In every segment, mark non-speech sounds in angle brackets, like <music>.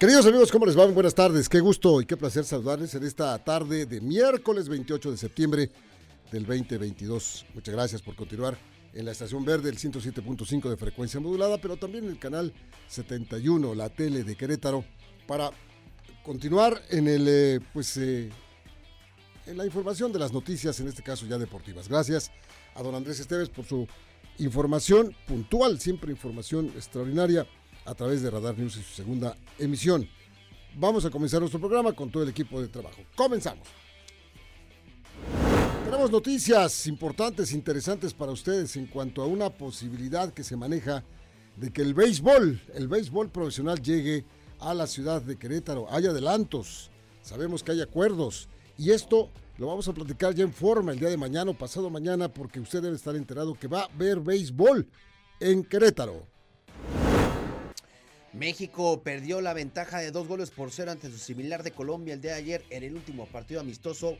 Queridos amigos, ¿cómo les va? Buenas tardes, qué gusto y qué placer saludarles en esta tarde de miércoles 28 de septiembre del 2022. Muchas gracias por continuar en la estación verde, el 107.5 de frecuencia modulada, pero también en el canal 71, la tele de Querétaro, para continuar en el, eh, pues, eh, en la información de las noticias, en este caso ya deportivas. Gracias a don Andrés Esteves por su información puntual, siempre información extraordinaria a través de Radar News y su segunda emisión. Vamos a comenzar nuestro programa con todo el equipo de trabajo. Comenzamos. Tenemos noticias importantes, interesantes para ustedes en cuanto a una posibilidad que se maneja de que el béisbol, el béisbol profesional llegue a la ciudad de Querétaro. Hay adelantos, sabemos que hay acuerdos y esto lo vamos a platicar ya en forma el día de mañana o pasado mañana porque usted debe estar enterado que va a haber béisbol en Querétaro. México perdió la ventaja de dos goles por cero ante su similar de Colombia el día de ayer en el último partido amistoso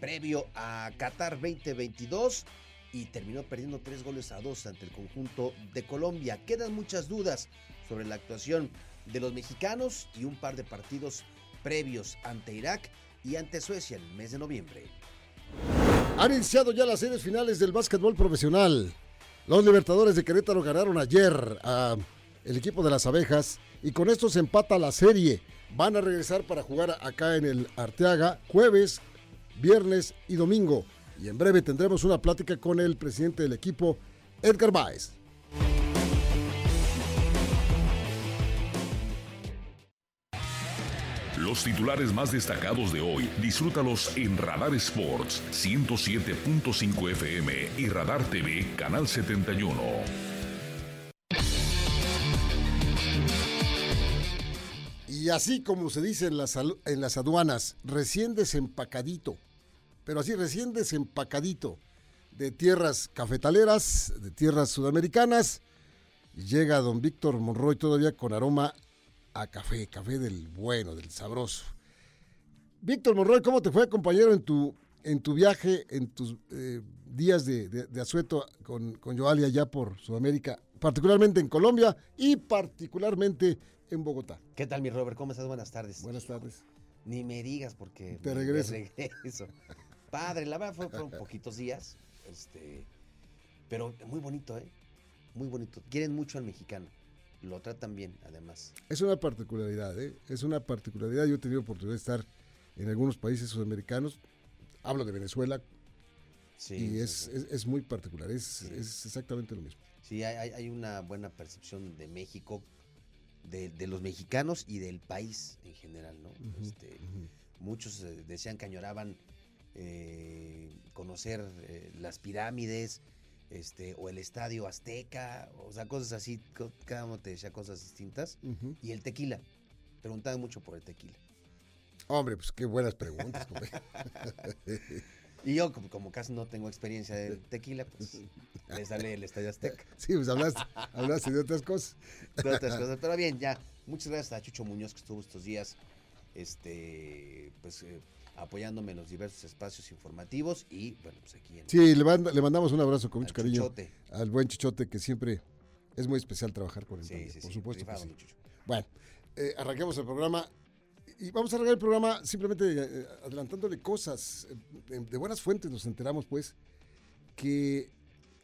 previo a Qatar 2022 y terminó perdiendo tres goles a dos ante el conjunto de Colombia. Quedan muchas dudas sobre la actuación de los mexicanos y un par de partidos previos ante Irak y ante Suecia en el mes de noviembre. Han iniciado ya las series finales del básquetbol profesional. Los Libertadores de Querétaro ganaron ayer a el equipo de las abejas y con esto se empata la serie. Van a regresar para jugar acá en el Arteaga jueves, viernes y domingo. Y en breve tendremos una plática con el presidente del equipo, Edgar Baez. Los titulares más destacados de hoy, disfrútalos en Radar Sports 107.5 FM y Radar TV Canal 71. Y así como se dice en las, en las aduanas, recién desempacadito, pero así recién desempacadito de tierras cafetaleras, de tierras sudamericanas, llega don Víctor Monroy todavía con aroma a café, café del bueno, del sabroso. Víctor Monroy, ¿cómo te fue compañero en tu, en tu viaje, en tus eh, días de, de, asueto con, con Joali allá por Sudamérica, particularmente en Colombia y particularmente en Bogotá. ¿Qué tal, mi Robert? ¿Cómo estás? Buenas tardes. Buenas tardes. Ni me digas porque... Te regreso. regreso. Padre, la verdad fueron <laughs> poquitos días, este, pero muy bonito, ¿eh? Muy bonito. Quieren mucho al mexicano. Lo tratan bien, además. Es una particularidad, ¿eh? Es una particularidad. Yo he tenido oportunidad de estar en algunos países sudamericanos. Hablo de Venezuela. Sí, y es, Es, es, muy particular. Es, sí. es, exactamente lo mismo. Sí, hay, hay una buena percepción de México de, de, los mexicanos y del país en general, ¿no? Uh -huh, este, uh -huh. Muchos eh, decían que añoraban eh, conocer eh, las pirámides, este, o el estadio Azteca, o sea, cosas así, cada uno te decía cosas distintas. Uh -huh. Y el tequila, preguntaban mucho por el tequila. Hombre, pues qué buenas preguntas. <laughs> Y yo, como, como, casi no tengo experiencia de tequila, pues <laughs> le sale el Estadio Azteca. Sí, pues hablaste, hablaste de otras cosas. De otras cosas, pero bien, ya. Muchas gracias a Chucho Muñoz que estuvo estos días, este, pues eh, apoyándome en los diversos espacios informativos y, bueno, pues aquí. En sí, le, manda, le, mandamos un abrazo con mucho cariño Chichote. al buen Chichote, que siempre es muy especial trabajar con él. Sí, también, sí, por sí, supuesto. Que sí. Bueno, eh, arranquemos el programa y vamos a arreglar el programa simplemente eh, adelantándole cosas. De, de, buenas fuentes nos enteramos, pues, que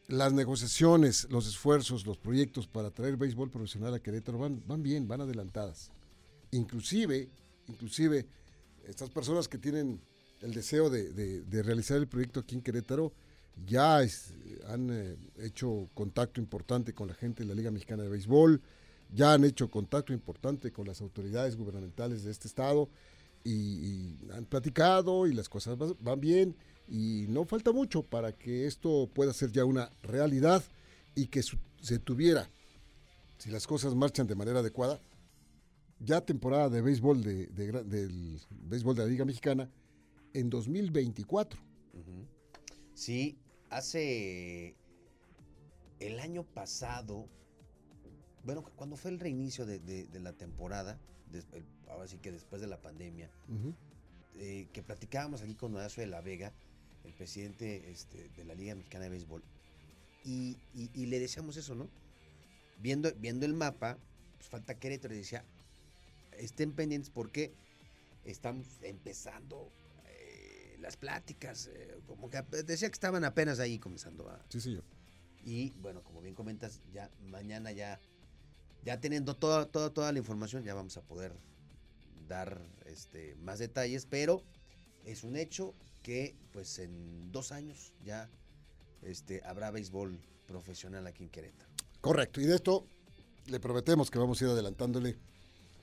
las negociaciones, los esfuerzos, los proyectos para traer béisbol profesional a Querétaro van, van bien, van adelantadas. Inclusive, inclusive, estas personas que tienen el deseo de, de, de realizar el proyecto aquí en Querétaro ya es, han eh, hecho contacto importante con la gente de la Liga Mexicana de Béisbol, ya han hecho contacto importante con las autoridades gubernamentales de este estado y, han platicado y las cosas van bien y no falta mucho para que esto pueda ser ya una realidad y que se tuviera, si las cosas marchan de manera adecuada, ya temporada de béisbol de, de del béisbol de la Liga Mexicana en 2024. Ujú. Sí, hace el año pasado, bueno, cu- cuando fue el reinicio de, de- de la temporada, el- ahora sí que después de la pandemia, eh, que platicábamos aquí con Horacio de la Vega, el presidente este, de la Liga Mexicana de Béisbol, y, y- y le decíamos eso, ¿no? Viendo, viendo el mapa, pues falta Querétaro, y decía, estén pendientes porque estamos empezando eh, las pláticas, eh, como que decía que estaban apenas ahí comenzando a... Sí, señor. Y bueno, como bien comentas, ya mañana ya, ya teniendo toda, toda, toda la información, ya vamos a poder dar este, más detalles, pero es un hecho que pues en dos años ya este, habrá béisbol profesional aquí en Querétaro. Correcto. Y de esto le prometemos que vamos a ir adelantándole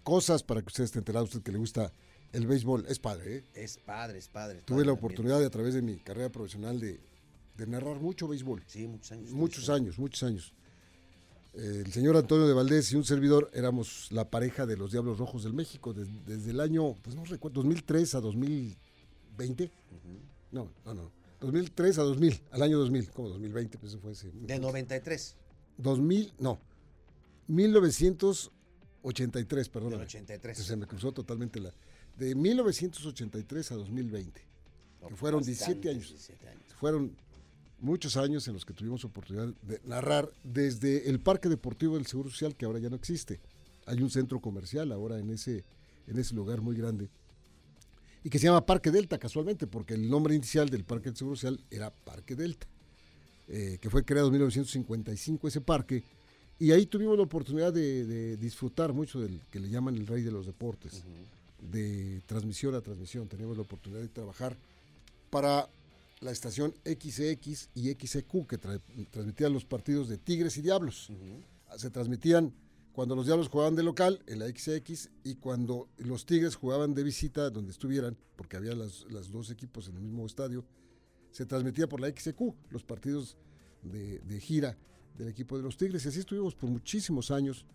cosas para que usted esté enterado, usted que le gusta el béisbol. Es padre, ¿eh? Es padre, es padre. es Tuve padre la oportunidad de, a través de mi carrera profesional de, de narrar mucho béisbol. Sí, muchos años. Muchos años, muchos años. El señor Antonio de Valdés y un servidor éramos la pareja de los Diablos Rojos del México des- desde, el año, pues no recuerdo, 2003 a 2020. Ujú. No, no, no. 2003 a 2000, al año 2000. ¿Cómo 2020? Pues eso fue ese. De 93. 2000, no. 1983, Del perdóname. 83. Se me cruzó totalmente la. De 1983 a 2020. No, que fueron bastantes, 17 años. 17 años. Fueron muchos años en los que tuvimos oportunidad de narrar desde el Parque Deportivo del Seguro Social, que ahora ya no existe. Hay un centro comercial ahora en ese, en ese lugar muy grande. Y que se llama Parque Delta, casualmente, porque el nombre inicial del Parque del Seguro Social era Parque Delta, eh, que fue creado en 1955 ese parque. Y ahí tuvimos la oportunidad de, de disfrutar mucho del que le llaman el rey de los deportes de transmisión a transmisión. Teníamos la oportunidad de trabajar para la estación XX y XEQ que tra- transmitían los partidos de Tigres y Diablos. Se transmitían cuando los Diablos jugaban de local en la XX y cuando los Tigres jugaban de visita donde estuvieran, porque había las, las dos equipos en el mismo estadio, se transmitía por la XEQ los partidos de, de gira del equipo de los Tigres. Y así estuvimos por muchísimos años.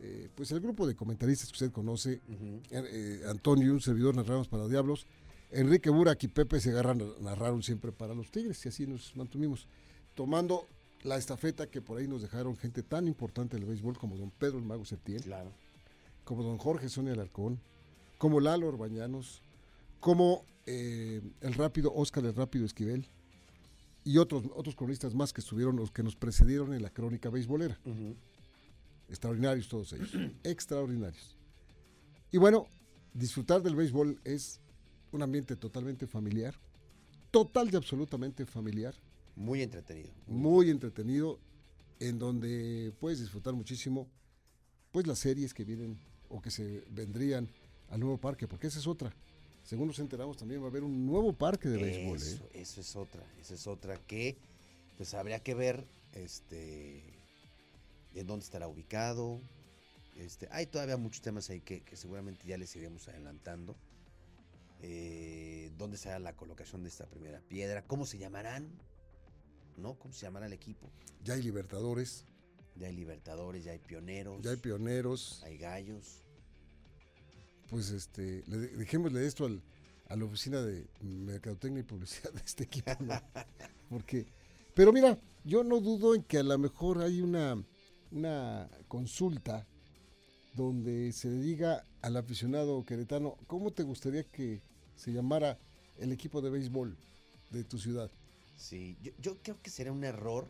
Eh, pues el grupo de comentaristas que usted conoce, Ujú. eh, Antonio y un servidor narramos para Diablos. Enrique Burak y Pepe Segarra na- narraron siempre para los Tigres y así nos mantuvimos tomando la estafeta que por ahí nos dejaron gente tan importante del béisbol como don Pedro el Mago Septién, Claro. como don Jorge Sonia Alarcón, como Lalo Orbañanos, como eh, el rápido Oscar el Rápido Esquivel y otros, otros cronistas más que estuvieron, los que nos precedieron en la crónica beisbolera. Extraordinarios todos ellos. <clears throat> Extraordinarios. Y bueno, disfrutar del béisbol es un ambiente totalmente familiar. Total y absolutamente familiar. Muy entretenido. Muy entretenido. En donde puedes disfrutar muchísimo. Pues las series que vienen o que se vendrían al nuevo parque. Porque esa es otra. Según nos enteramos, también va a haber un nuevo parque de béisbol. ¿eh? Eso, eso es otra, esa es otra que pues habría que ver este en dónde estará ubicado. Este, hay todavía muchos temas ahí que, que seguramente ya les iremos adelantando. Eh, ¿Dónde será la colocación de esta primera piedra? ¿Cómo se llamarán? ¿No? ¿Cómo se llamará el equipo? Ya hay Libertadores, Ya hay Libertadores, ya hay Pioneros, ya hay Pioneros. hay Gallos. pues este, le, dejémosle esto al, a la oficina de mercadotecnia y publicidad de este equipo, ¿no? <laughs> Porque, pero mira, yo no dudo en que a lo mejor hay una, una consulta donde se le diga al aficionado queretano, ¿cómo te gustaría que se llamara el equipo de béisbol de tu ciudad? Sí, yo, yo creo que sería un error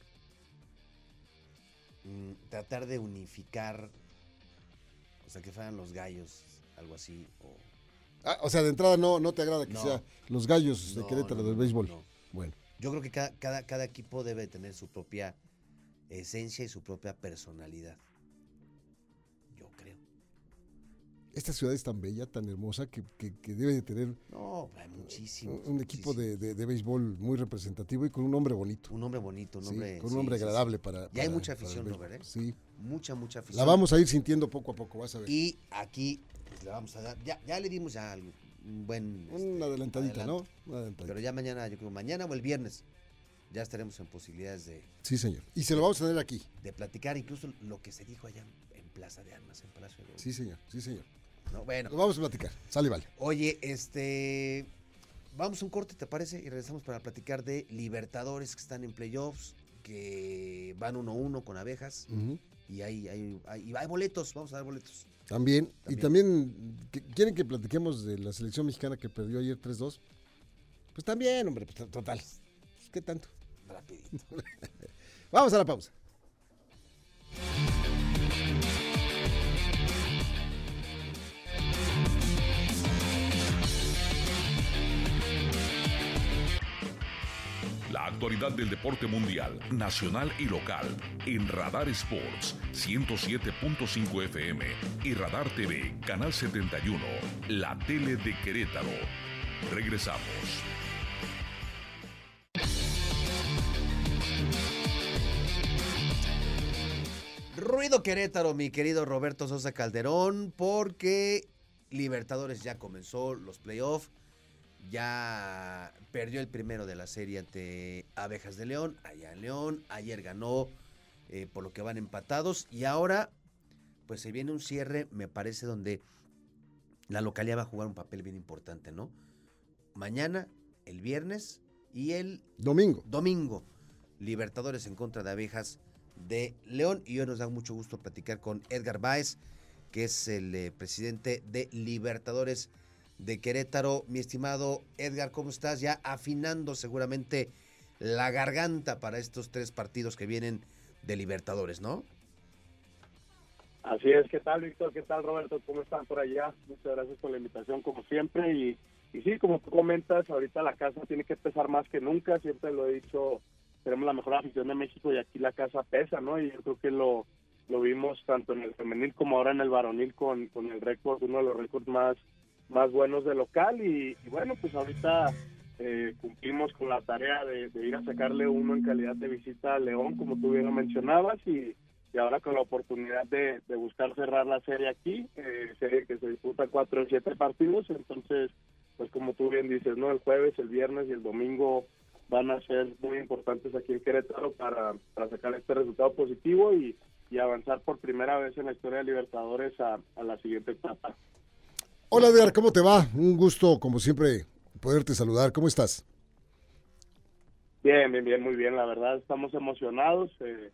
mm, tratar de unificar, o sea, que fueran los gallos, algo así. O, Ah, o sea, de entrada no, no te agrada que No. sea los gallos de No, Querétaro no, del béisbol. no. Bueno, Yo creo que cada, cada, cada equipo debe tener su propia esencia y su propia personalidad. Esta ciudad es tan bella, tan hermosa, que, que- que debe de tener No, hay muchísimos. un equipo de, de- de béisbol muy representativo y con un nombre bonito. Un hombre bonito, un Sí, hombre. con un sí, nombre sí, agradable para. Y hay para- mucha para afición, ¿no, béisbol. verdad? Sí. Mucha, mucha afición. La vamos a ir sintiendo poco a poco, vas a ver. Y aquí pues, le vamos a dar. Ya, ya le dimos ya algo, un buen. este, Una adelantadita, adelanto. ¿no? Una adelantadita. Pero ya mañana, yo creo, mañana o el viernes, ya estaremos en posibilidades de, Sí, señor. Y se lo vamos a tener aquí. de platicar incluso lo que se dijo allá en, en Plaza de Armas, en Palacio de Gobierno. Sí, señor. Sí, señor. ¿No? Bueno. Lo vamos a platicar. Sale, vale. Oye, este. Vamos a un corte, ¿te parece? Y regresamos para platicar de Libertadores que están en playoffs, que van 1-1 con abejas. Y hay, hay, hay, hay boletos, vamos a dar boletos. También. Y También. también, que- ¿quieren que platiquemos de la selección mexicana que perdió ayer 3-2? Pues también, hombre, pues, total. ¿Qué tanto? Rapidito. <laughs> Vamos a la pausa. Actualidad del deporte mundial, nacional y local en Radar Sports 107.5 FM y Radar TV, Canal 71, la tele de Querétaro. Regresamos. Ruido Querétaro, mi querido Roberto Sosa Calderón, porque Libertadores ya comenzó los playoffs. Ya perdió el primero de la serie ante Abejas de León, allá en León. Ayer ganó, eh, por lo que van empatados. Y ahora, pues se viene un cierre, me parece, donde la localidad va a jugar un papel bien importante, ¿no? Mañana, el viernes y el Domingo. domingo. Libertadores en contra de Abejas de León. Y hoy nos da mucho gusto platicar con Edgar Báez, que es el eh, presidente de Libertadores de Querétaro. Mi estimado Edgar, ¿cómo estás? Ya afinando seguramente la garganta para estos tres partidos que vienen de Libertadores, ¿no? Así es, ¿qué tal Víctor? ¿Qué tal Roberto? ¿Cómo están por allá? Muchas gracias por la invitación como siempre y, y sí, como tú comentas, ahorita la casa tiene que pesar más que nunca, siempre lo he dicho, tenemos la mejor afición de México y aquí la casa pesa, ¿no? Y yo creo que lo, lo vimos tanto en el femenil como ahora en el varonil con, con el récord, uno de los récords más, más buenos de local y, bueno, pues ahorita eh, cumplimos con la tarea de, ir a sacarle uno en calidad de visita a León, como tú bien lo mencionabas, y, ahora con la oportunidad de, buscar cerrar la serie aquí, eh, serie que se disputa cuatro o siete partidos, entonces, pues como tú bien dices, ¿no? El jueves, el viernes y el domingo van a ser muy importantes aquí en Querétaro para, sacar este resultado positivo y, avanzar por primera vez en la historia de Libertadores a la siguiente etapa. Hola, Edgar, ¿cómo te va? Un gusto, como siempre, poderte saludar. ¿Cómo estás? Bien, bien, bien, muy bien. La verdad, estamos emocionados. eh,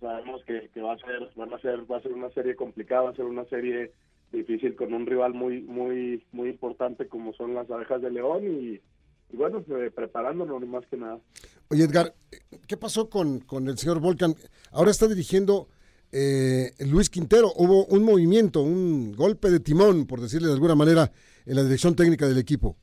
sabemos que, que va a ser, van a ser, va a ser una serie complicada, va a ser una serie difícil con un rival muy, muy, muy importante como son las abejas de León y, y bueno, eh, preparándonos más que nada. Oye, Edgar, ¿qué pasó con, con el señor Volcan? Ahora está dirigiendo eh, Luis Quintero. Hubo un movimiento, un golpe de timón, por decirle de alguna manera, en la dirección técnica del equipo.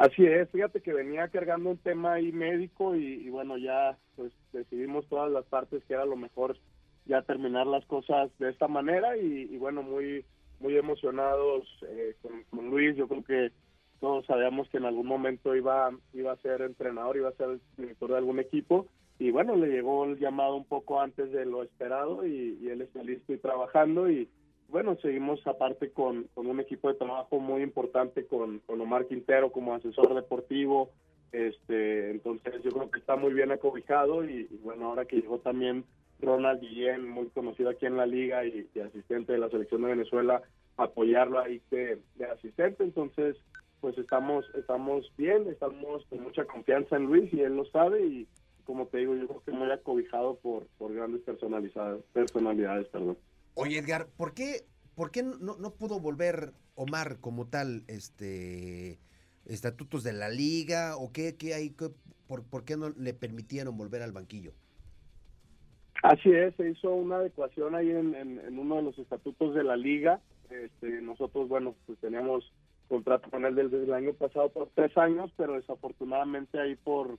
Así es, fíjate que venía cargando un tema ahí médico y, bueno, ya pues decidimos todas las partes que era lo mejor ya terminar las cosas de esta manera y, bueno, muy muy emocionados eh, con, Luis, yo creo que todos sabíamos que en algún momento iba iba a ser entrenador, iba a ser director de algún equipo y bueno, le llegó el llamado un poco antes de lo esperado y, él está listo y trabajando y bueno, seguimos aparte con, con un equipo de trabajo muy importante con, con Omar Quintero como asesor deportivo, este entonces yo creo que está muy bien acobijado y, y bueno, ahora que llegó también Ronald Guillén, muy conocido aquí en la liga y, y asistente de la selección de Venezuela, apoyarlo ahí de, de asistente, entonces pues estamos estamos bien, estamos con mucha confianza en Luis y él lo sabe y como te digo, yo creo que muy acobijado por, por grandes personalidades, personalidades, perdón. Oye, Edgar, ¿por qué, por qué no, no pudo volver Omar como tal, este estatutos de la liga o qué, qué hay, qué- por, por qué no le permitieron volver al banquillo? Así es, se hizo una adecuación ahí en, en- en uno de los estatutos de la liga. Este, nosotros, bueno, pues teníamos contrato con él desde el año pasado por tres años, pero desafortunadamente ahí por,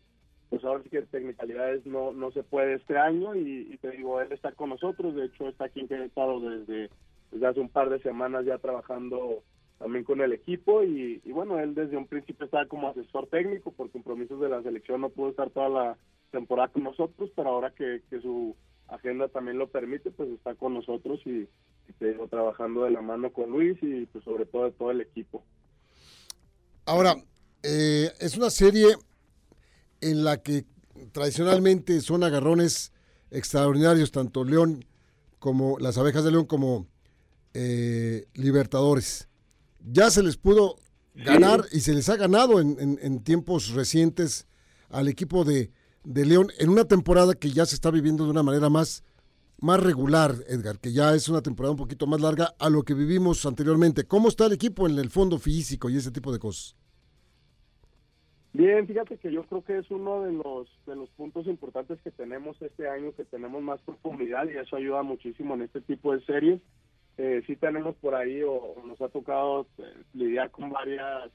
pues ahora sí que technicalidades no, no se puede este año y, te digo, él está con nosotros, de hecho está aquí en Querétaro desde, desde hace un par de semanas ya trabajando también con el equipo y, y bueno, él desde un principio estaba como asesor técnico por compromisos de la selección, no pudo estar toda la temporada con nosotros, pero ahora que, que su agenda también lo permite, pues está con nosotros y, y te digo, trabajando de la mano con Luis y pues sobre todo de todo el equipo. Ahora, eh, es una serie en la que tradicionalmente son agarrones extraordinarios, tanto León como las abejas de León como eh, Libertadores. Ya se les pudo ganar y se les ha ganado en, tiempos recientes al equipo de, de, León en una temporada que ya se está viviendo de una manera más, más regular, Edgar, que ya es una temporada un poquito más larga a lo que vivimos anteriormente. ¿Cómo está el equipo en el fondo físico y ese tipo de cosas? Bien, fíjate que yo creo que es uno de los de los puntos importantes que tenemos este año, que tenemos más profundidad y eso ayuda muchísimo en este tipo de series. Eh, sí tenemos por ahí o, nos ha tocado eh, lidiar con varias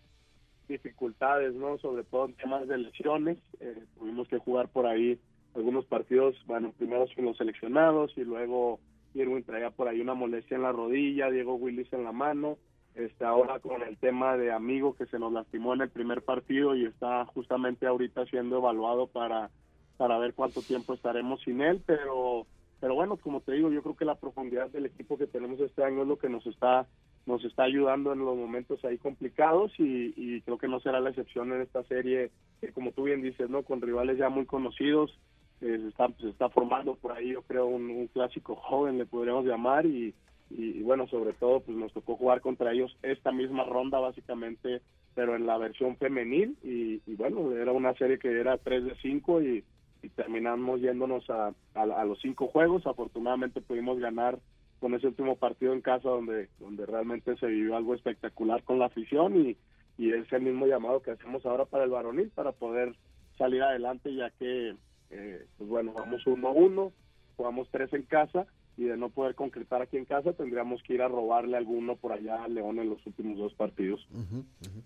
dificultades, ¿no? Sobre todo en temas de lesiones. Eh, tuvimos que jugar por ahí algunos partidos, bueno, primero con los seleccionados y luego Irwin traía por ahí una molestia en la rodilla, Diego Willis en la mano este, ahora con el tema de amigo que se nos lastimó en el primer partido y está justamente ahorita siendo evaluado para, para ver cuánto tiempo estaremos sin él, pero, pero bueno, como te digo, yo creo que la profundidad del equipo que tenemos este año es lo que nos está nos está ayudando en los momentos ahí complicados y, creo que no será la excepción en esta serie, que como tú bien dices, no con rivales ya muy conocidos, eh, se, está, se está formando por ahí, yo creo, un clásico joven, le podríamos llamar, y, y, bueno, sobre todo pues nos tocó jugar contra ellos esta misma ronda básicamente, pero en la versión femenil y, bueno, era una serie que era 3 de 5 y, terminamos yéndonos a, a, los cinco juegos, afortunadamente pudimos ganar con ese último partido en casa donde, donde realmente se vivió algo espectacular con la afición y, y es el mismo llamado que hacemos ahora para el varonil para poder salir adelante ya que eh, pues bueno vamos uno a uno jugamos tres en casa y de no poder concretar aquí en casa tendríamos que ir a robarle alguno por allá a León en los últimos dos partidos.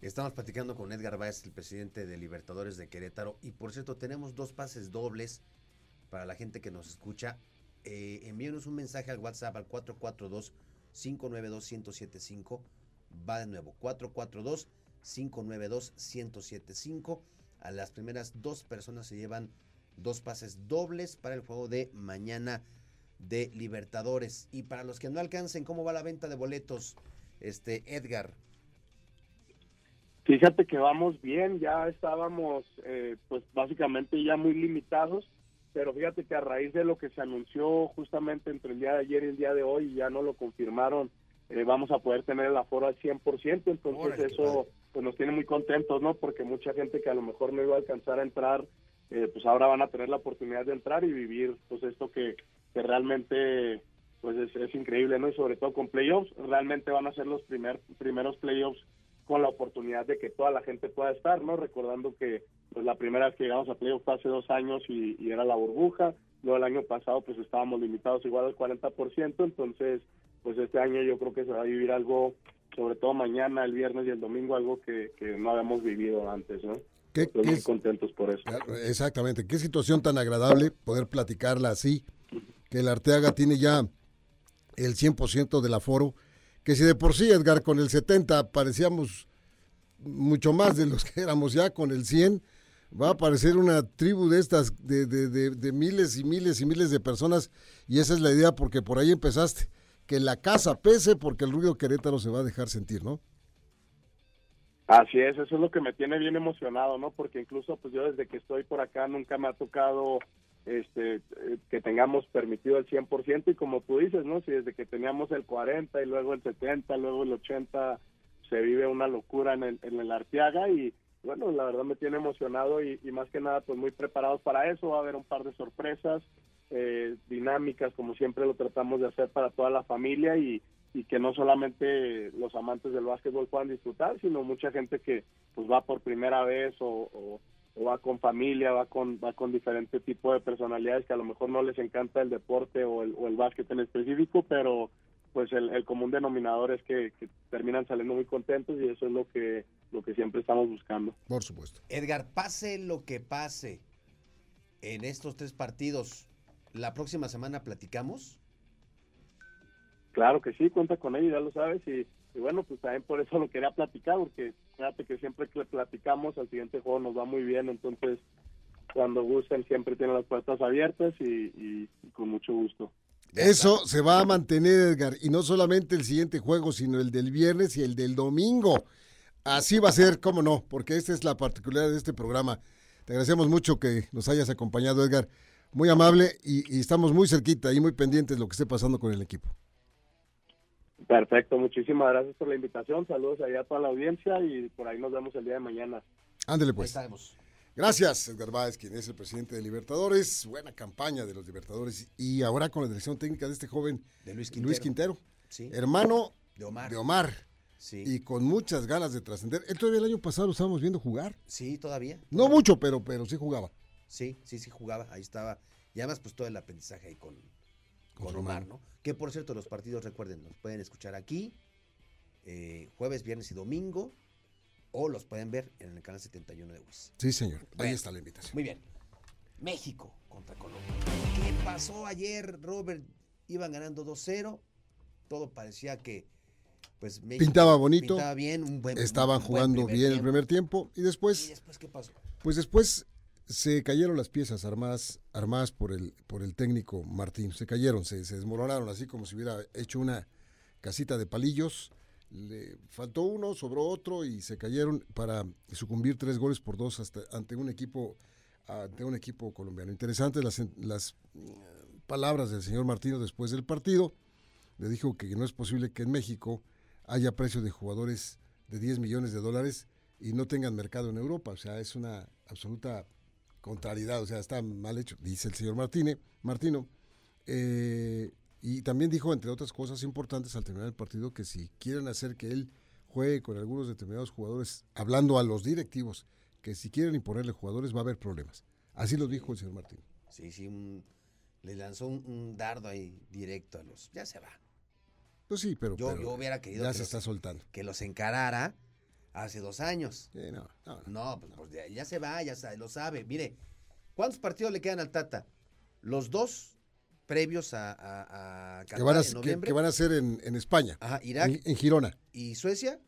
Estamos platicando con Edgar Báez, el presidente de Libertadores de Querétaro, y por cierto tenemos dos pases dobles para la gente que nos escucha. Eh, envíenos un mensaje al WhatsApp al 442-592-1075. Va de nuevo, 442-592-1075. A las primeras dos personas se llevan dos pases dobles para el juego de mañana de Libertadores. Y para los que no alcancen, ¿cómo va la venta de boletos, este Edgar? Fíjate que vamos bien, ya estábamos eh, pues básicamente ya muy limitados, pero fíjate que a raíz de lo que se anunció justamente entre el día de ayer y el día de hoy, ya no lo confirmaron, eh, vamos a poder tener el aforo al 100%, entonces eso pues nos tiene muy contentos, ¿no? Porque mucha gente que a lo mejor no iba a alcanzar a entrar, eh, pues ahora van a tener la oportunidad de entrar y vivir pues esto que, que realmente pues es, increíble, ¿no? Y sobre todo con playoffs, realmente van a ser los primer, primeros playoffs con la oportunidad de que toda la gente pueda estar, ¿no? Recordando que pues la primera vez que llegamos a playoffs fue hace dos años y, era la burbuja, luego el año pasado pues estábamos limitados igual al 40%, entonces pues este año yo creo que se va a vivir algo, sobre todo mañana, el viernes y el domingo, algo que, que no habíamos vivido antes, ¿no? ¿Qué, muy contentos por eso. Exactamente, qué situación tan agradable poder platicarla así que el Arteaga tiene ya el 100% del aforo, que si de por sí, Edgar, con el 70 parecíamos mucho más de los que éramos ya con el 100, va a aparecer una tribu de estas, de, de, miles y miles y miles de personas, y esa es la idea, porque por ahí empezaste, que la casa pese porque el ruido Querétaro se va a dejar sentir, ¿no? Así es, eso es lo que me tiene bien emocionado, ¿no? Porque incluso pues yo desde que estoy por acá nunca me ha tocado este eh, que tengamos permitido el 100% y como tú dices, ¿no? Si desde que teníamos el 40 y luego el 70, luego el 80 se vive una locura en el, en el Arteaga y bueno, la verdad me tiene emocionado y, más que nada pues muy preparados para eso, va a haber un par de sorpresas eh, dinámicas como siempre lo tratamos de hacer para toda la familia y, que no solamente los amantes del básquetbol puedan disfrutar, sino mucha gente que pues va por primera vez o va con familia, va con, va con diferente tipo de personalidades que a lo mejor no les encanta el deporte o el, o el básquet en específico, pero pues el, común denominador es que, terminan saliendo muy contentos y eso es lo que, lo que siempre estamos buscando. Por supuesto. Edgar, pase lo que pase en estos tres partidos, ¿la próxima semana platicamos? Claro que sí, cuenta con ello, ya lo sabes, y y bueno, pues también por eso lo quería platicar, porque fíjate que siempre que platicamos, al siguiente juego nos va muy bien, entonces cuando gusten siempre tienen las puertas abiertas y, con mucho gusto. Eso se va a mantener, Edgar, y no solamente el siguiente juego, sino el del viernes y el del domingo. Así va a ser, cómo no, porque esta es la particularidad de este programa. Te agradecemos mucho que nos hayas acompañado, Edgar. Muy amable y, y estamos muy cerquita y muy pendientes de lo que esté pasando con el equipo. Perfecto, muchísimas gracias por la invitación. Saludos allá a toda la audiencia y por ahí nos vemos el día de mañana. Ándele Ahí pues. estaremos. Gracias, Edgar Báez, quien es el presidente de Libertadores. Buena campaña de los Libertadores. Y ahora con la dirección técnica de este joven De Luis Quintero. Luis Quintero, Sí. hermano De Omar. de Omar. Sí. Y con muchas ganas de trascender. Él todavía el año pasado lo estábamos viendo jugar. Sí, todavía. No mucho, pero, pero sí jugaba. Sí, sí, sí jugaba, ahí estaba. Y además, pues todo el aprendizaje ahí con, Con Omar. ¿no? Que por cierto, los partidos, recuerden, los pueden escuchar aquí, eh, jueves, viernes y domingo, o los pueden ver en el canal 71 de WIS. Sí, señor. Ahí está la invitación. Muy bien. México contra Colombia. ¿Qué pasó ayer, Robert? Iban ganando 2-0. Todo parecía que, pues, México Pintaba bonito. Pintaba bien. un buen- Estaban un buen jugando bien el primer tiempo. Y ¿Y después, después qué pasó? pues después se cayeron las piezas armadas, armadas por el, por el técnico Martín. Se cayeron, se, se desmoronaron así como si hubiera hecho una casita de palillos. Le faltó uno, sobró otro y se cayeron para sucumbir tres goles por dos hasta, ante un equipo ante un equipo colombiano. Interesantes las, las mm, palabras del señor Martino después del partido. Le dijo que no es posible que en México haya precios de jugadores de 10 millones de dólares y no tengan mercado en Europa. O sea, es una absoluta contrariedad. O sea, está mal hecho, dice el señor Martínez, Martino. Eh, y también dijo, entre otras cosas importantes, al terminar el partido, que si quieren hacer que él juegue con algunos determinados jugadores, hablando a los directivos, que si quieren imponerle jugadores va a haber problemas. Así lo dijo el señor Martín. Sí, sí, un- le lanzó un, un dardo ahí directo a los. Ya se va. Pues sí, pero, Yo, pero yo hubiera querido ya que, se los, está soltando. que los encarara hace dos años. Sí, no, no, no. No, pues, pues, ya, ya se va, ya sa- lo sabe. Mire, ¿cuántos partidos le quedan al Tata? Los dos previos a, a, a Que, van a, en que- noviembre. que van a ser en, en España, Ajá, Irak en, en Girona. y Suecia.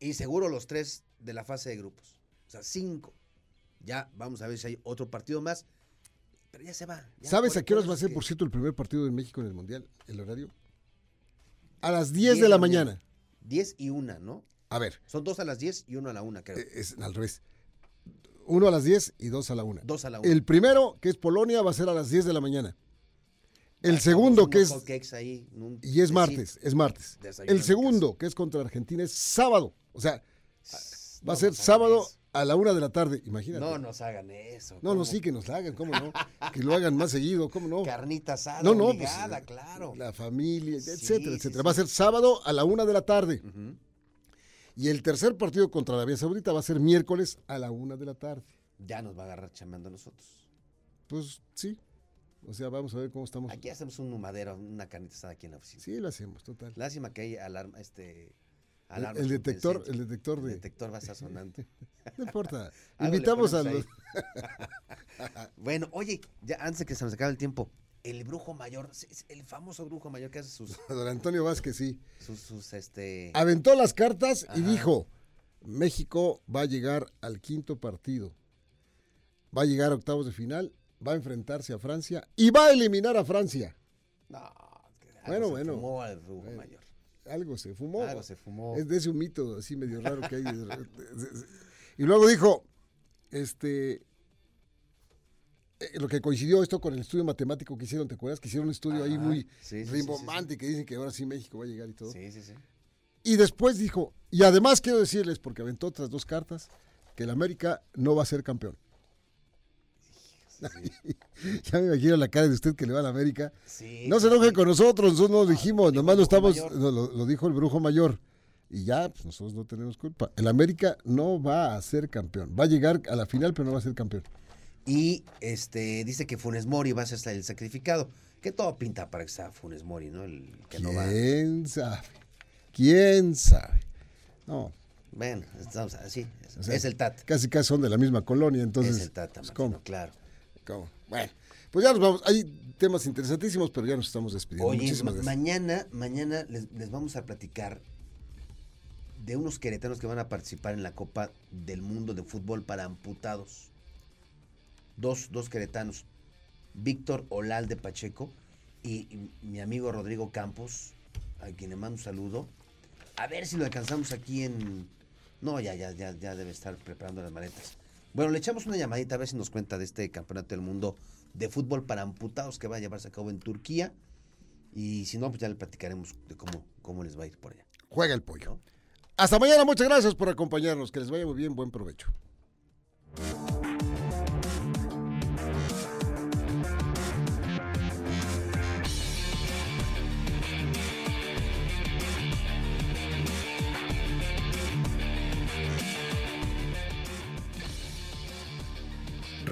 Y seguro los tres de la fase de grupos. O sea, cinco. Ya vamos a ver si hay otro partido más. Pero ya se va. ya ¿Sabes a qué horas va a ser, que- por cierto, el primer partido de México en el Mundial, el horario? A las 10 de la mañana. 10 y una, ¿no? A ver, Son dos a las 10 y uno a la una, creo. eh, es al revés. Uno a las 10 y dos a la una. dos a la una. El primero, que es Polonia, va a ser a las 10 de la mañana. El segundo, que es... ahí, un- Y es martes, es martes. El segundo, que es contra Argentina, es sábado. O sea, No va a ser sábado eso. a la una de la tarde. Imagínate. No nos hagan eso. No, no, sí, que nos la hagan, ¿cómo no? que lo hagan más seguido, ¿cómo no? Carnita asada, No, no, pues, obligada, claro. La familia, Sí, etcétera, etcétera. sí. Va a ser sábado a la una de la tarde. Ujú. Y el tercer partido contra Arabia Saudita va a ser miércoles a la una de la tarde. Ya nos va a agarrar chambeando a nosotros. Pues sí. O sea, vamos a ver cómo estamos. Aquí hacemos un madero, una carnita asada aquí en la oficina. Sí, lo hacemos, total. Lástima que hay alarma, este... El, alarmas el detector, el detector El de. detector va a estar sonando. <laughs> No importa. <laughs> Invitamos a los. <laughs> bueno, oye, ya antes de que se nos acabe el tiempo, el brujo mayor, el famoso brujo mayor que hace sus, <laughs> Don Antonio Vázquez, sí. sus, sus, este... Aventó las cartas y dijo: México va a llegar al quinto partido. Va a llegar a octavos de final, va a enfrentarse a Francia y va a eliminar a Francia. No, Bueno, se bueno. fumó al brujo Bueno. mayor. Algo se fumó. Algo se fumó. Es de ese un mito así medio raro que hay. y luego dijo, este, eh, lo que coincidió esto con el estudio matemático que hicieron, ¿te acuerdas? Que hicieron un estudio ahí muy sí, sí, sí, rimbombante que dicen que ahora sí México va a llegar y todo. Sí, sí, sí. Y después dijo, y además quiero decirles, porque aventó otras dos cartas, que el América no va a ser campeón. <laughs> ya me imagino la cara de usted que le va a la América. Sí, No se enojen sí. con nosotros, nosotros no lo dijimos, dijo nomás brujo estamos, no, lo, lo dijo el brujo mayor. Y ya, pues nosotros no tenemos culpa. El América no va a ser campeón. Va a llegar a la final, pero no va a ser campeón. Y este dice que Funes Mori va a ser el sacrificado. Que todo pinta para que sea Funes Mori, ¿no? El que no va. ¿Quién sabe? ¿Quién sabe? No, Bueno, estamos así. Es, O sea, es el Tata. casi casi son de la misma colonia, entonces. es el Tata, pues, ¿cómo? claro. ¿Cómo? Bueno, pues ya nos vamos. Hay temas interesantísimos, pero ya nos estamos despidiendo. Oye, Muchísimas ma- gracias. mañana, mañana les, les vamos a platicar de unos queretanos que van a participar en la Copa del Mundo de Fútbol para amputados. Dos, dos queretanos. Víctor Olalde Pacheco y, y mi amigo Rodrigo Campos, a quien le mando un saludo. A ver si lo alcanzamos aquí en... No, ya, ya, ya, ya debe estar preparando las maletas. Bueno, le echamos una llamadita a ver si nos cuenta de este Campeonato del Mundo de Fútbol para amputados que va a llevarse a cabo en Turquía. Y si no, pues ya le platicaremos de cómo, cómo les va a ir por allá. Juega el pollo. Hasta mañana, muchas gracias por acompañarnos. Que les vaya muy bien, buen provecho.